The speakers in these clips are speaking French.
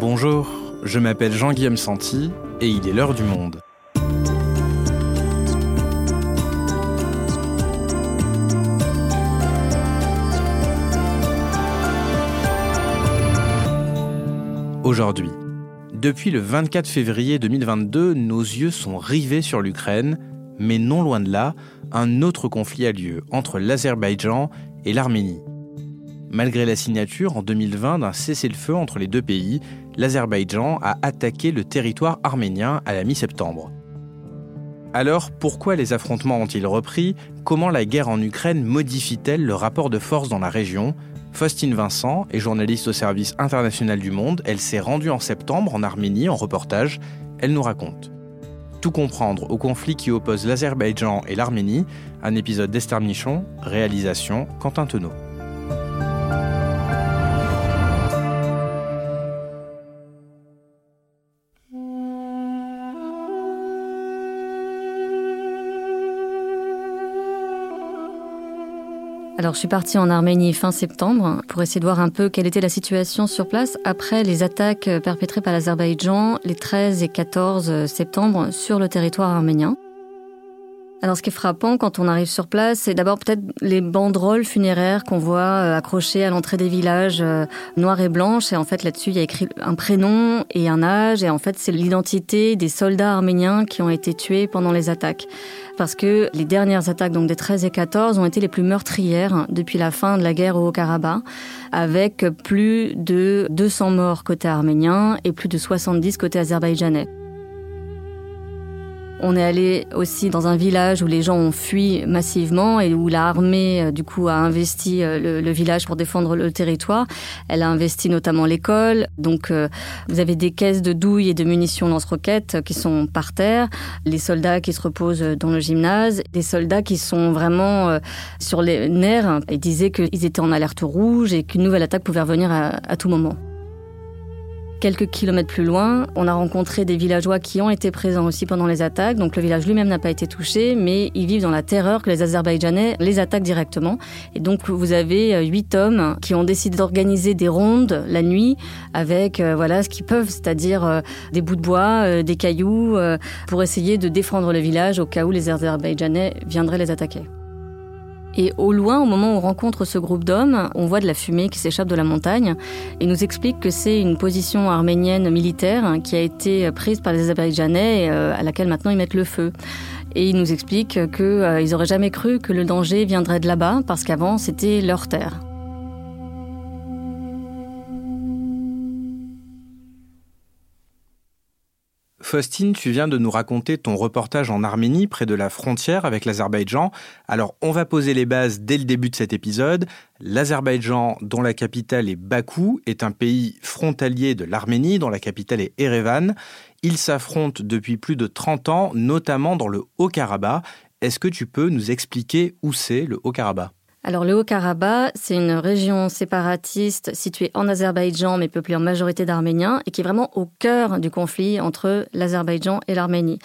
Bonjour, je m'appelle Jean-Guillaume Santi et il est l'heure du monde. Aujourd'hui, depuis le 24 février 2022, nos yeux sont rivés sur l'Ukraine, mais non loin de là, un autre conflit a lieu entre l'Azerbaïdjan et l'Arménie. Malgré la signature en 2020 d'un cessez-le-feu entre les deux pays, l'Azerbaïdjan a attaqué le territoire arménien à la mi-septembre. Alors, pourquoi les affrontements ont-ils repris? Comment la guerre en Ukraine modifie-t-elle le rapport de force dans la région? Faustine Vincent est journaliste au service international du Monde. Elle s'est rendue en septembre en Arménie en reportage. Elle nous raconte. Tout comprendre au conflit qui oppose l'Azerbaïdjan et l'Arménie, un épisode d'Esther Michon, réalisation Quentin Tenot. Alors, je suis partie en Arménie fin septembre pour essayer de voir un peu quelle était la situation sur place après les attaques perpétrées par l'Azerbaïdjan les 13 et 14 septembre sur le territoire arménien. Alors, ce qui est frappant quand on arrive sur place, c'est d'abord peut-être les banderoles funéraires qu'on voit euh, accrochées à l'entrée des villages euh, noirs et blanches. Et en fait, là-dessus, il y a écrit un prénom et un âge. Et en fait, c'est l'identité des soldats arméniens qui ont été tués pendant les attaques. Parce que les dernières attaques, donc des 13 et 14, ont été les plus meurtrières depuis la fin de la guerre au Haut-Karabakh, avec plus de 200 morts côté arménien et plus de 70 côté azerbaïdjanais. On est allé aussi dans un village où les gens ont fui massivement et où l'armée, euh, du coup, a investi euh, le, village pour défendre le territoire. Elle a investi notamment l'école. Donc, euh, vous avez des caisses de douilles et de munitions lance-roquettes qui sont par terre, les soldats qui se reposent dans le gymnase, des soldats qui sont vraiment sur les nerfs et disaient qu'ils étaient en alerte rouge et qu'une nouvelle attaque pouvait revenir à tout moment. Quelques kilomètres plus loin, on a rencontré des villageois qui ont été présents aussi pendant les attaques. Donc le village lui-même n'a pas été touché, mais ils vivent dans la terreur que les Azerbaïdjanais les attaquent directement. Et donc vous avez euh, huit hommes qui ont décidé d'organiser des rondes la nuit avec euh, voilà ce qu'ils peuvent, c'est-à-dire euh, des bouts de bois, des cailloux, pour essayer de défendre le village au cas où les Azerbaïdjanais viendraient les attaquer. Et au loin, au moment où on rencontre ce groupe d'hommes, on voit de la fumée qui s'échappe de la montagne et nous explique que c'est une position arménienne militaire qui a été prise par les Azerbaïdjanais et euh, à laquelle maintenant ils mettent le feu. Et il nous explique qu'ils euh, n'auraient jamais cru que le danger viendrait de là-bas parce qu'avant c'était leur terre. Faustine, tu viens de nous raconter ton reportage en Arménie, près de la frontière avec l'Azerbaïdjan. Alors, on va poser les bases dès le début de cet épisode. L'Azerbaïdjan, dont la capitale est Bakou, est un pays frontalier de l'Arménie, dont la capitale est Erevan. Ils s'affrontent depuis plus de 30 ans, notamment dans le Haut-Karabakh. Est-ce que tu peux nous expliquer où c'est le Haut-Karabakh? Alors le Haut-Karabakh, c'est une région séparatiste située en Azerbaïdjan mais peuplée en majorité d'Arméniens et qui est vraiment au cœur du conflit entre l'Azerbaïdjan et l'Arménie.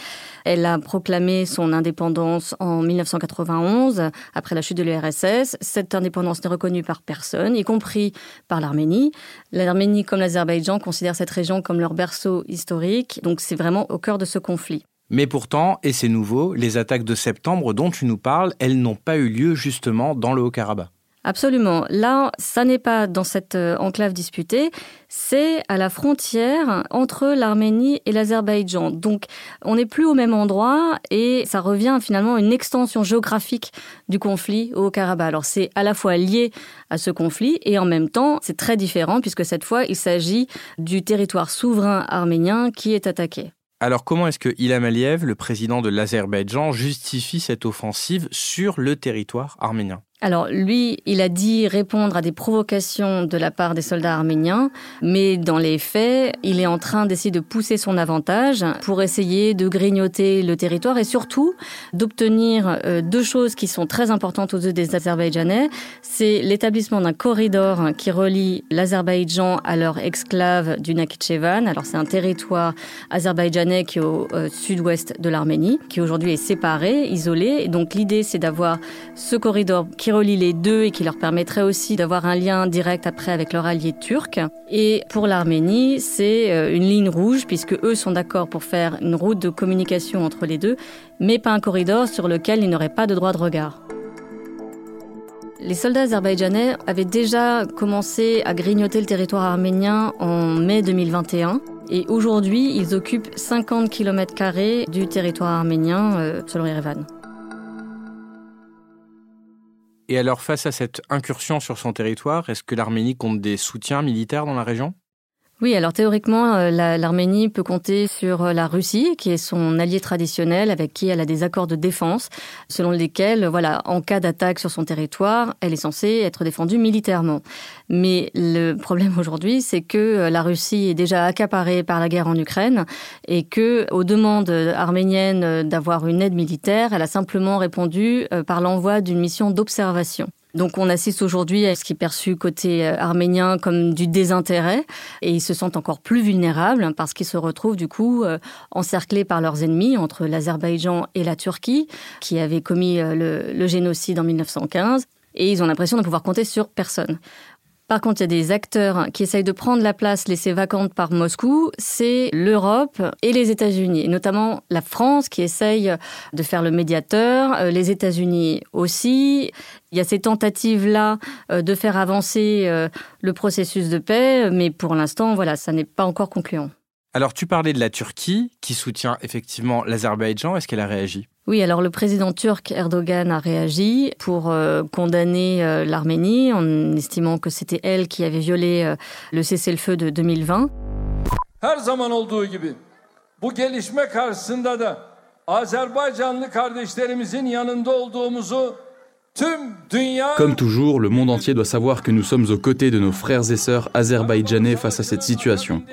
Elle a proclamé son indépendance en 1991 après la chute de l'URSS. Cette indépendance n'est reconnue par personne, y compris par l'Arménie. L'Arménie comme l'Azerbaïdjan considèrent cette région comme leur berceau historique, donc c'est vraiment au cœur de ce conflit. Mais pourtant, et c'est nouveau, les attaques de septembre dont tu nous parles, elles n'ont pas eu lieu justement dans le Haut-Karabakh. Absolument. Là, ça n'est pas dans cette euh, enclave disputée, c'est à la frontière entre l'Arménie et l'Azerbaïdjan. Donc, on n'est plus au même endroit et ça revient finalement à une extension géographique du conflit au Karabakh. Alors, c'est à la fois lié à ce conflit et en même temps, c'est très différent puisque cette fois, il s'agit du territoire souverain arménien qui est attaqué. Alors comment est-ce que Ilham Aliyev, le président de l'Azerbaïdjan, justifie cette offensive sur le territoire arménien? Alors lui, il a dit répondre à des provocations de la part des soldats arméniens, mais dans les faits, il est en train d'essayer de pousser son avantage pour essayer de grignoter le territoire et surtout d'obtenir euh, deux choses qui sont très importantes aux yeux des Azerbaïdjanais. C'est l'établissement d'un corridor qui relie l'Azerbaïdjan à leur exclave du Nakhichevan. Alors c'est un territoire azerbaïdjanais qui est au euh, sud-ouest de l'Arménie, qui aujourd'hui est séparé, isolé. Et donc l'idée, c'est d'avoir ce corridor qui relie les deux et qui leur permettrait aussi d'avoir un lien direct après avec leur allié turc. Et pour l'Arménie, c'est euh, une ligne rouge puisque eux sont d'accord pour faire une route de communication entre les deux, mais pas un corridor sur lequel ils n'auraient pas de droit de regard. Les soldats azerbaïdjanais avaient déjà commencé à grignoter le territoire arménien en mai 2021. Et aujourd'hui, ils occupent 50 km du territoire arménien, euh, selon Erevan. Et alors, face à cette incursion sur son territoire, est-ce que l'Arménie compte des soutiens militaires dans la région? Oui, alors théoriquement, euh, l'Arménie peut compter sur euh, la Russie, qui est son allié traditionnel, avec qui elle a des accords de défense, selon lesquels, voilà, en cas d'attaque sur son territoire, elle est censée être défendue militairement. Mais le problème aujourd'hui, c'est que euh, la Russie est déjà accaparée par la guerre en Ukraine et que, aux demandes arméniennes d'avoir une aide militaire, elle a simplement répondu par l'envoi d'une mission d'observation. Donc on assiste aujourd'hui à ce qui est perçu côté euh, arménien comme du désintérêt et ils se sentent encore plus vulnérables parce qu'ils se retrouvent du coup euh, encerclés par leurs ennemis entre l'Azerbaïdjan et la Turquie qui avaient commis euh, le, le génocide en 1915 et ils ont l'impression de pouvoir compter sur personne. Par contre, il y a des acteurs qui essayent de prendre la place laissée vacante par Moscou, c'est l'Europe et les États-Unis, notamment la France qui essaye de faire le médiateur, euh, les États-Unis aussi. Il y a ces tentatives-là euh, de faire avancer euh, le processus de paix, mais pour l'instant, voilà, ça n'est pas encore concluant. Alors, tu parlais de la Turquie qui soutient effectivement l'Azerbaïdjan. Est-ce qu'elle a réagi? Oui, alors le président turc Erdogan a réagi pour euh, condamner euh, l'Arménie en estimant que c'était elle qui avait violé euh, le cessez-le-feu de 2020. Her zaman olduğu gibi bu gelişme karşısında da Azerbaycanlı kardeşlerimizin yanında olduğumuzu Comme toujours, le monde entier doit savoir que nous sommes aux côtés de nos frères et sœurs azerbaïdjanais face à cette situation.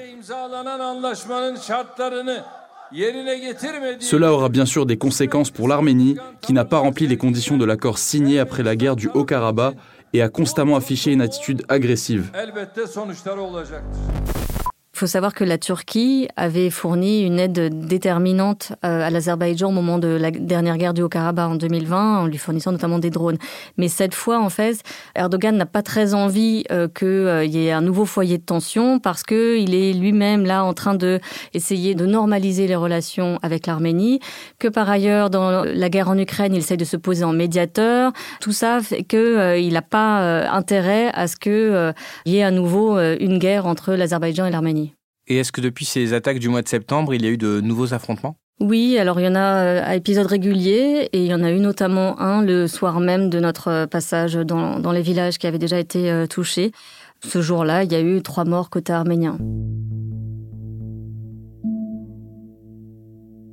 Cela aura bien sûr des conséquences pour l'Arménie, qui n'a pas rempli les conditions de l'accord signé après la guerre du Haut-Karabakh et a constamment affiché une attitude agressive. Il faut savoir que la Turquie avait fourni une aide déterminante euh, à l'Azerbaïdjan au moment de la dernière guerre du Haut-Karabakh en 2020, en lui fournissant notamment des drones. Mais cette fois, en fait, Erdogan n'a pas très envie euh, qu'il euh, y ait un nouveau foyer de tension parce que il est lui-même là en train de essayer de normaliser les relations avec l'Arménie, que par ailleurs dans la guerre en Ukraine, il essaie de se poser en médiateur. Tout ça fait que il n'a pas intérêt à ce qu'il y ait à nouveau une guerre entre l'Azerbaïdjan et l'Arménie. Et est-ce que depuis ces attaques du mois de septembre, il y a eu de nouveaux affrontements? Oui, alors il y en a euh, à épisodes réguliers et il y en a eu notamment un le soir même de notre euh, passage dans, dans les villages qui avaient déjà été euh, touchés. Ce jour-là, il y a eu trois morts côté arménien.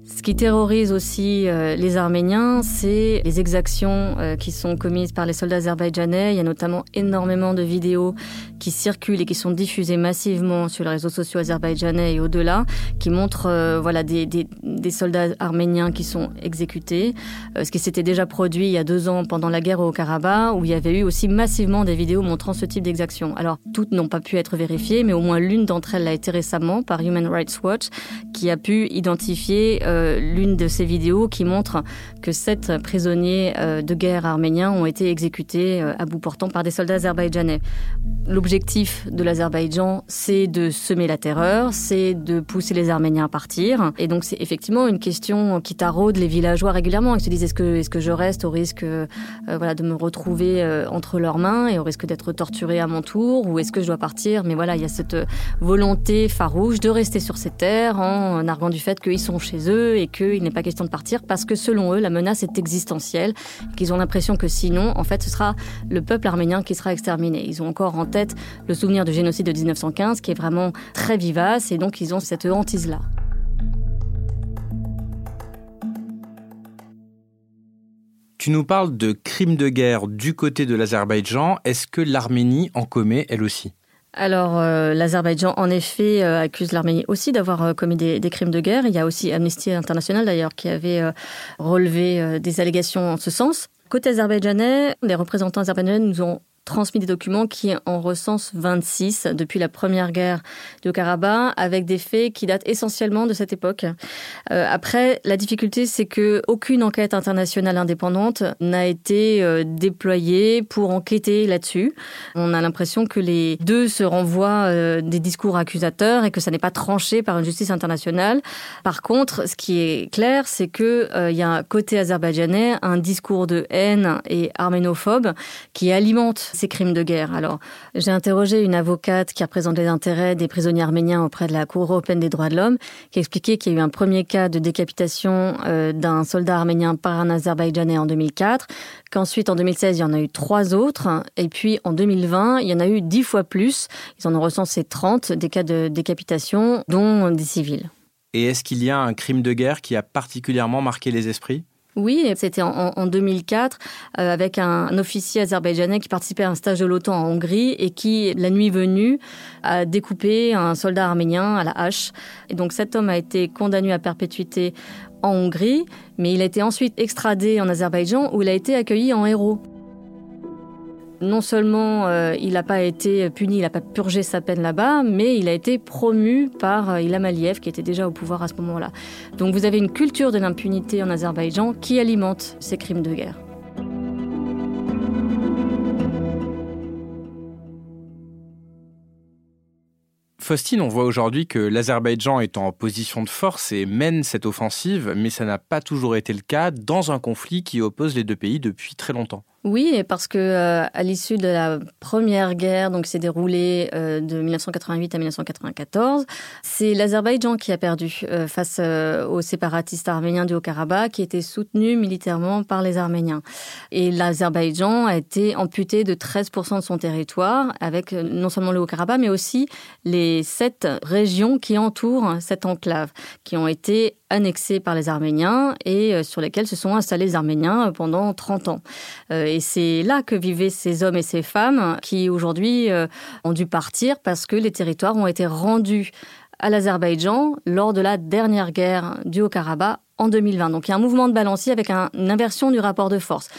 Ce qui terrorise aussi les Arméniens, c'est les exactions qui sont commises par les soldats azerbaïdjanais. Il y a notamment énormément de vidéos qui circulent et qui sont diffusées massivement sur les réseaux sociaux azerbaïdjanais et au-delà, qui montrent euh, voilà des, des, soldats arméniens qui sont exécutés. ce qui s'était déjà produit il y a deux ans pendant la guerre au Karabakh, où il y avait eu aussi massivement des vidéos montrant ce type d'exactions. Alors toutes n'ont pas pu être vérifiées, mais au moins l'une d'entre elles l'a été récemment par Human Rights Watch, qui a pu identifier l'une de ces vidéos qui montre que sept prisonniers euh, de guerre arméniens ont été exécutés euh, à bout portant par des soldats azerbaïdjanais. L'objectif de l'Azerbaïdjan, c'est de semer la terreur, c'est de pousser les Arméniens à partir. Et donc c'est effectivement une question qui taraude les villageois régulièrement. Ils se disent est-ce que, est-ce que je reste au risque euh, voilà, de me retrouver entre leurs mains et au risque d'être torturé à mon tour? Ou est-ce que je dois partir? Mais voilà, il y a cette volonté farouche de rester sur ces terres en arguant du fait qu'ils sont chez eux et qu'il n'est pas question de partir parce que selon eux, la menace est existentielle, qu'ils ont l'impression que sinon, en fait, ce sera le peuple arménien qui sera exterminé. Ils ont encore en tête le souvenir du génocide de 1915 qui est vraiment très vivace et donc ils ont cette hantise-là. Tu nous parles de crimes de guerre du côté de l'Azerbaïdjan. Est-ce que l'Arménie en commet elle aussi? Alors, euh, l'Azerbaïdjan, en effet, euh, accuse l'Arménie aussi d'avoir euh, commis des, crimes de guerre. Il y a aussi Amnesty International, d'ailleurs, qui avait relevé des allégations en ce sens. Côté azerbaïdjanais, les représentants azerbaïdjanais nous ont transmis des documents qui en recensent 26 depuis la première guerre du Karabakh, avec des faits qui datent essentiellement de cette époque. Euh, après, la difficulté, c'est que aucune enquête internationale indépendante n'a été euh, déployée pour enquêter là-dessus. On a l'impression que les deux se renvoient euh, des discours accusateurs et que ça n'est pas tranché par une justice internationale. Par contre, ce qui est clair, c'est que il y a côté azerbaïdjanais un discours de haine et arménophobe qui alimente ces crimes de guerre. Alors, j'ai interrogé une avocate qui représente les intérêts des prisonniers arméniens auprès de la Cour européenne des droits de l'homme, qui expliquait qu'il y a eu un premier cas de décapitation euh, d'un soldat arménien par un Azerbaïdjanais en 2004, qu'ensuite en 2016 il y en a eu trois autres, et puis en 2020 il y en a eu dix fois plus. Ils en ont recensé 30 des cas de décapitation, dont des civils. Et est-ce qu'il y a un crime de guerre qui a particulièrement marqué les esprits? Oui, c'était en, 2004 euh, avec un, officier azerbaïdjanais qui participait à un stage de l'OTAN en Hongrie et qui, la nuit venue, a découpé un soldat arménien à la hache. Et donc cet homme a été condamné à perpétuité en Hongrie, mais il a été ensuite extradé en Azerbaïdjan où il a été accueilli en héros non seulement euh, il n'a pas été puni, il n'a pas purgé sa peine là-bas, mais il a été promu par euh, Ilham Aliyev, qui était déjà au pouvoir à ce moment-là. Donc vous avez une culture de l'impunité en Azerbaïdjan qui alimente ces crimes de guerre. Faustine, on voit aujourd'hui que l'Azerbaïdjan est en position de force et mène cette offensive, mais ça n'a pas toujours été le cas dans un conflit qui oppose les deux pays depuis très longtemps. Oui, parce que euh, à l'issue de la première guerre, donc s'est déroulée euh, de 1988 à 1994, c'est l'Azerbaïdjan qui a perdu euh, face aux séparatistes arméniens du Haut-Karabakh, qui étaient soutenus militairement par les Arméniens. Et l'Azerbaïdjan a été amputé de 13% de son territoire, avec non seulement le Haut-Karabakh, mais aussi les sept régions qui entourent cette enclave, qui ont été annexées par les Arméniens et sur lesquelles se sont installés les Arméniens pendant 30 ans. C'est là que vivaient ces hommes et ces femmes qui aujourd'hui euh, ont dû partir parce que les territoires ont été rendus à l'Azerbaïdjan lors de la dernière guerre du Haut-Karabakh en 2020. Donc il y a un mouvement de balancier avec une inversion du rapport de force.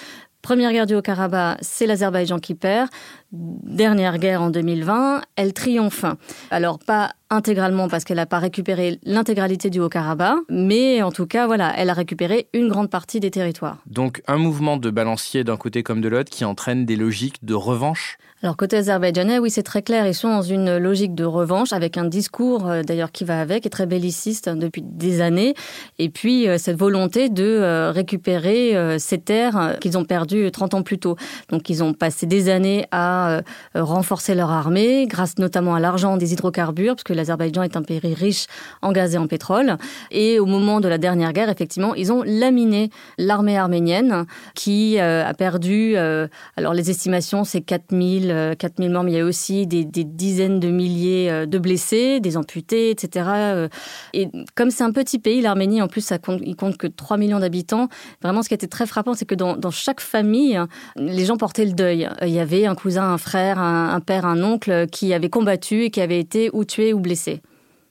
Première guerre du Haut-Karabakh, c'est l'Azerbaïdjan qui perd. Dernière guerre en 2020, elle triomphe. Alors pas intégralement parce qu'elle n'a pas récupéré l'intégralité du Haut-Karabakh, mais en tout cas, voilà, elle a récupéré une grande partie des territoires. Donc un mouvement de balancier d'un côté comme de l'autre qui entraîne des logiques de revanche? Alors côté azerbaïdjanais, oui, c'est très clair. Ils sont dans une logique de revanche avec un discours euh, d'ailleurs qui va avec, et très belliciste hein, depuis des années. Et puis euh, cette volonté de euh, récupérer ces terres qu'ils ont perdues 30 ans plus tôt. Donc ils ont passé des années à renforcer leur armée, grâce notamment à l'argent des hydrocarbures, parce que l'Azerbaïdjan est un pays riche en gaz et en pétrole. Et au moment de la dernière guerre, effectivement, ils ont laminé l'armée arménienne qui a perdu, alors les estimations, c'est 4000 4000 euh, morts, mais il y a aussi des, dizaines de milliers euh, de blessés, des amputés, etc. Euh. Et comme c'est un petit pays, l'Arménie, en plus, ça compte, il compte que 3 millions d'habitants. Vraiment, ce qui était très frappant, c'est que dans, chaque famille, les gens portaient le deuil. Il y avait un cousin, un frère, un père, un oncle qui avait combattu et qui avait été ou tué ou blessé.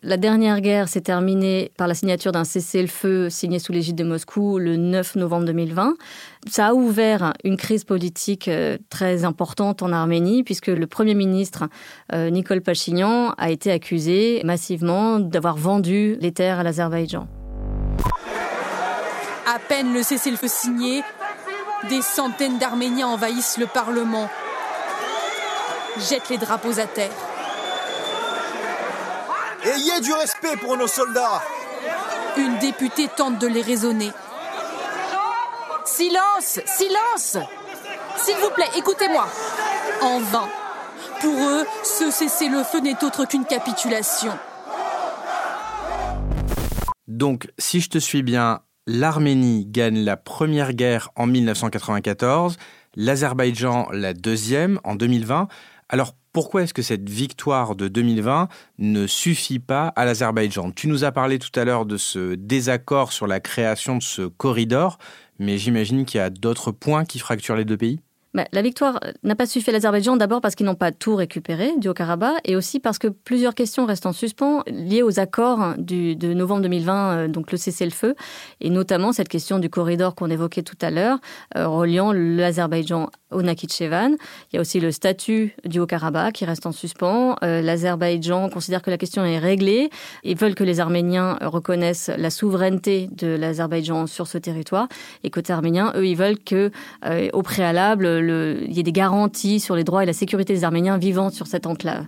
La dernière guerre s'est terminée par la signature d'un cessez-le-feu signé sous l'égide de Moscou le 9 novembre 2020. Ça a ouvert une crise politique euh, très importante en Arménie puisque le Premier ministre euh, Nicole Pachignan a été accusé massivement d'avoir vendu les terres à l'Azerbaïdjan. À peine le cessez-le-feu signé, des centaines d'Arméniens envahissent le Parlement, jettent les drapeaux à terre. Ayez du respect pour nos soldats. Une députée tente de les raisonner. Silence, silence. S'il vous plaît, écoutez-moi. En vain. Pour eux, ce cessez-le-feu n'est autre qu'une capitulation. Donc, si je te suis bien, l'Arménie gagne la première guerre en 1994, l'Azerbaïdjan la deuxième en 2020. Alors pourquoi est-ce que cette victoire de 2020 ne suffit pas à l'Azerbaïdjan? Tu nous as parlé tout à l'heure de ce désaccord sur la création de ce corridor, mais j'imagine qu'il y a d'autres points qui fracturent les deux pays? Bah, la victoire n'a pas suffi à l'Azerbaïdjan, d'abord parce qu'ils n'ont pas tout récupéré du Haut-Karabakh, et aussi parce que plusieurs questions restent en suspens liées aux accords de novembre 2020, euh, donc le cessez-le-feu, et notamment cette question du corridor qu'on évoquait tout à l'heure, euh, reliant l'Azerbaïdjan au Nakhichevan. Il y a aussi le statut du Haut-Karabakh qui reste en suspens. Euh, L'Azerbaïdjan considère que la question est réglée. Ils veulent que les Arméniens reconnaissent la souveraineté de l'Azerbaïdjan sur ce territoire. Et côté arménien, eux, ils veulent que, euh, au préalable, le, il y ait des garanties sur les droits et la sécurité des Arméniens vivant sur cette enclave.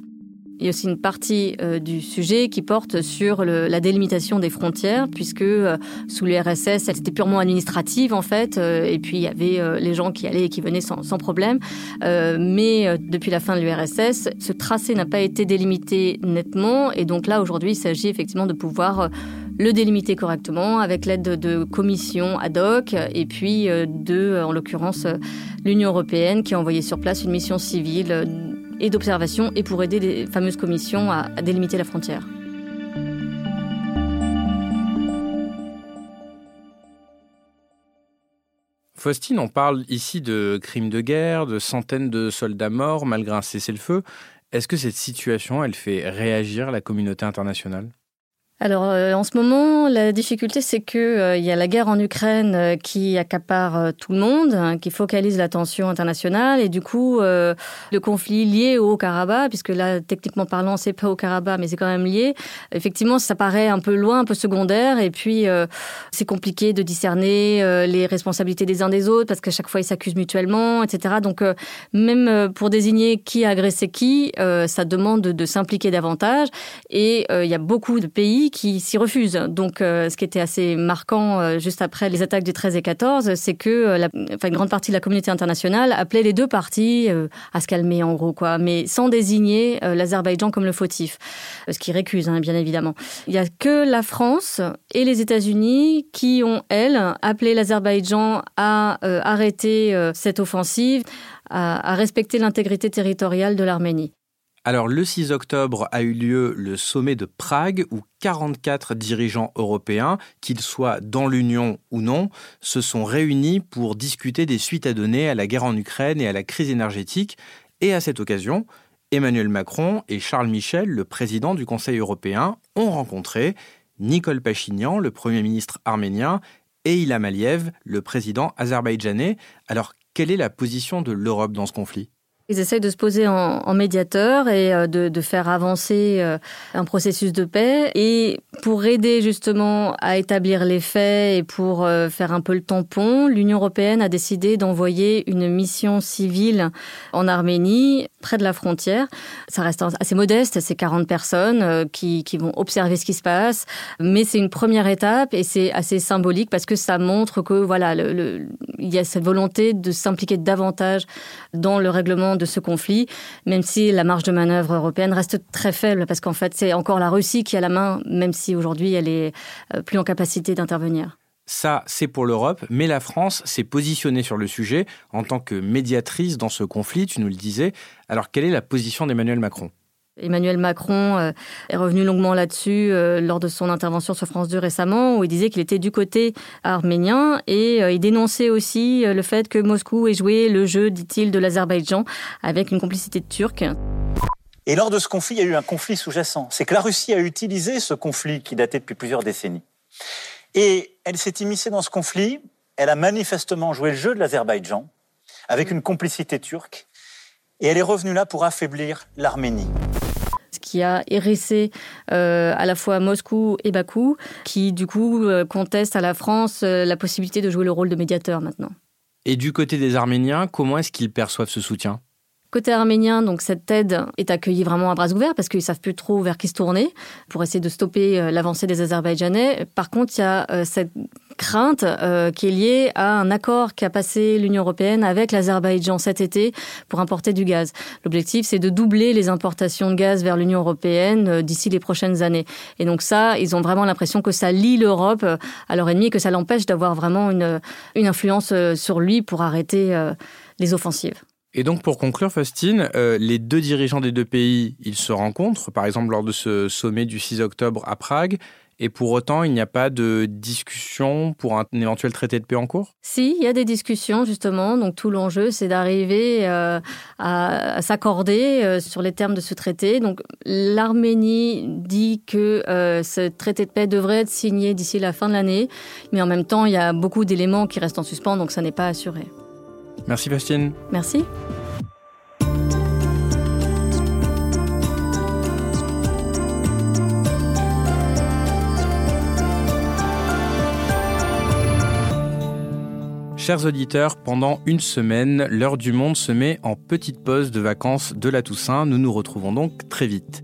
Il y a aussi une partie euh, du sujet qui porte sur la délimitation des frontières, puisque euh, sous l'URSS, elle était purement administrative en fait, euh, et puis il y avait les gens qui allaient et qui venaient sans, problème. Mais depuis la fin de l'URSS, ce tracé n'a pas été délimité nettement, et donc là aujourd'hui, il s'agit effectivement de pouvoir le délimiter correctement avec l'aide de, de, commissions ad hoc et puis de, en l'occurrence, l'Union européenne qui a envoyé sur place une mission civile et d'observation et pour aider les fameuses commissions à, délimiter la frontière. Faustine, on parle ici de crimes de guerre, de centaines de soldats morts malgré un cessez-le-feu. Est-ce que cette situation, elle fait réagir la communauté internationale? Alors euh, en ce moment, la difficulté c'est que euh, il y a la guerre en Ukraine euh, qui accapare euh, tout le monde, hein, qui focalise l'attention internationale et du coup euh, le conflit lié au Karabakh, puisque là techniquement parlant c'est pas au Karabakh mais c'est quand même lié. Effectivement, ça paraît un peu loin, un peu secondaire et puis euh, c'est compliqué de discerner les responsabilités des uns des autres parce qu'à chaque fois ils s'accusent mutuellement, etc. Donc même pour désigner qui a agressé qui, ça demande de, de s'impliquer davantage et il y a beaucoup de pays qui s'y refusent. Donc, euh, ce qui était assez marquant euh, juste après les attaques du 13 et 14, c'est que euh, la, enfin, une grande partie de la communauté internationale appelait les deux parties à se calmer, en gros, quoi, mais sans désigner l'Azerbaïdjan comme le fautif, ce qui récuse, hein, bien évidemment. Il n'y a que la France et les États-Unis qui ont, elles, appelé l'Azerbaïdjan à euh, arrêter euh, cette offensive, à, à respecter l'intégrité territoriale de l'Arménie. Alors le 6 octobre a eu lieu le sommet de Prague où 44 dirigeants européens, qu'ils soient dans l'Union ou non, se sont réunis pour discuter des suites à donner à la guerre en Ukraine et à la crise énergétique. Et à cette occasion, Emmanuel Macron et Charles Michel, le président du Conseil européen, ont rencontré Nicole Pachinian, le Premier ministre arménien, et Ilham Aliyev, le président azerbaïdjanais. Alors, quelle est la position de l'Europe dans ce conflit? Ils essayent de se poser en, en médiateur et euh, de, de, faire avancer euh, un processus de paix. Et pour aider justement à établir les faits et pour euh, faire un peu le tampon, l'Union européenne a décidé d'envoyer une mission civile en Arménie, près de la frontière. Ça reste assez modeste, c'est 40 personnes qui, qui vont observer ce qui se passe, mais c'est une première étape et c'est assez symbolique parce que ça montre que voilà, le, le, il y a cette volonté de s'impliquer davantage dans le règlement de ce conflit, même si la marge de manœuvre européenne reste très faible, parce qu'en fait, c'est encore la Russie qui a la main, même si aujourd'hui, elle est euh, plus en capacité d'intervenir. Ça, c'est pour l'Europe, mais la France s'est positionnée sur le sujet en tant que médiatrice dans ce conflit, tu nous le disais. Alors, quelle est la position d'Emmanuel Macron? Emmanuel Macron euh, est revenu longuement là-dessus euh, lors de son intervention sur France 2 récemment, où il disait qu'il était du côté arménien et euh, il dénonçait aussi le fait que Moscou ait joué le jeu, dit-il, de l'Azerbaïdjan avec une complicité Turcs. Et lors de ce conflit, il y a eu un conflit sous-jacent. C'est que la Russie a utilisé ce conflit qui datait depuis plusieurs décennies. Et elle s'est immiscée dans ce conflit. Elle a manifestement joué le jeu de l'Azerbaïdjan avec une complicité turque. Et elle est revenue là pour affaiblir l'Arménie qui a hérissé euh, à la fois Moscou et Bakou, qui du coup euh, contestent à la France euh, la possibilité de jouer le rôle de médiateur maintenant. Et du côté des Arméniens, comment est-ce qu'ils perçoivent ce soutien? Côté arménien, donc cette aide est accueillie vraiment à bras ouverts parce qu'ils savent plus trop vers qui se tourner pour essayer de stopper l'avancée des Azerbaïdjanais. Par contre, il y a cette crainte euh, qui est liée à un accord qu'a passé l'Union européenne avec l'Azerbaïdjan cet été pour importer du gaz. L'objectif, c'est de doubler les importations de gaz vers l'Union européenne euh, d'ici les prochaines années. Et donc ça, ils ont vraiment l'impression que ça lie l'Europe euh, à leur ennemi et que ça l'empêche d'avoir vraiment une, une influence euh, sur lui pour arrêter les offensives. Et donc pour conclure, Faustine, euh, les deux dirigeants des deux pays, ils se rencontrent, par exemple lors de ce sommet du 6 octobre à Prague, et pour autant, il n'y a pas de discussion pour un éventuel traité de paix en cours? Si, il y a des discussions justement. Donc tout l'enjeu, c'est d'arriver euh, à, s'accorder euh, sur les termes de ce traité. Donc l'Arménie dit que ce traité de paix devrait être signé d'ici la fin de l'année, mais en même temps, il y a beaucoup d'éléments qui restent en suspens, donc ça n'est pas assuré. Merci Bastien. Merci. Chers auditeurs, pendant une semaine, l'heure du monde se met en petite pause de vacances de la Toussaint. Nous nous retrouvons donc très vite.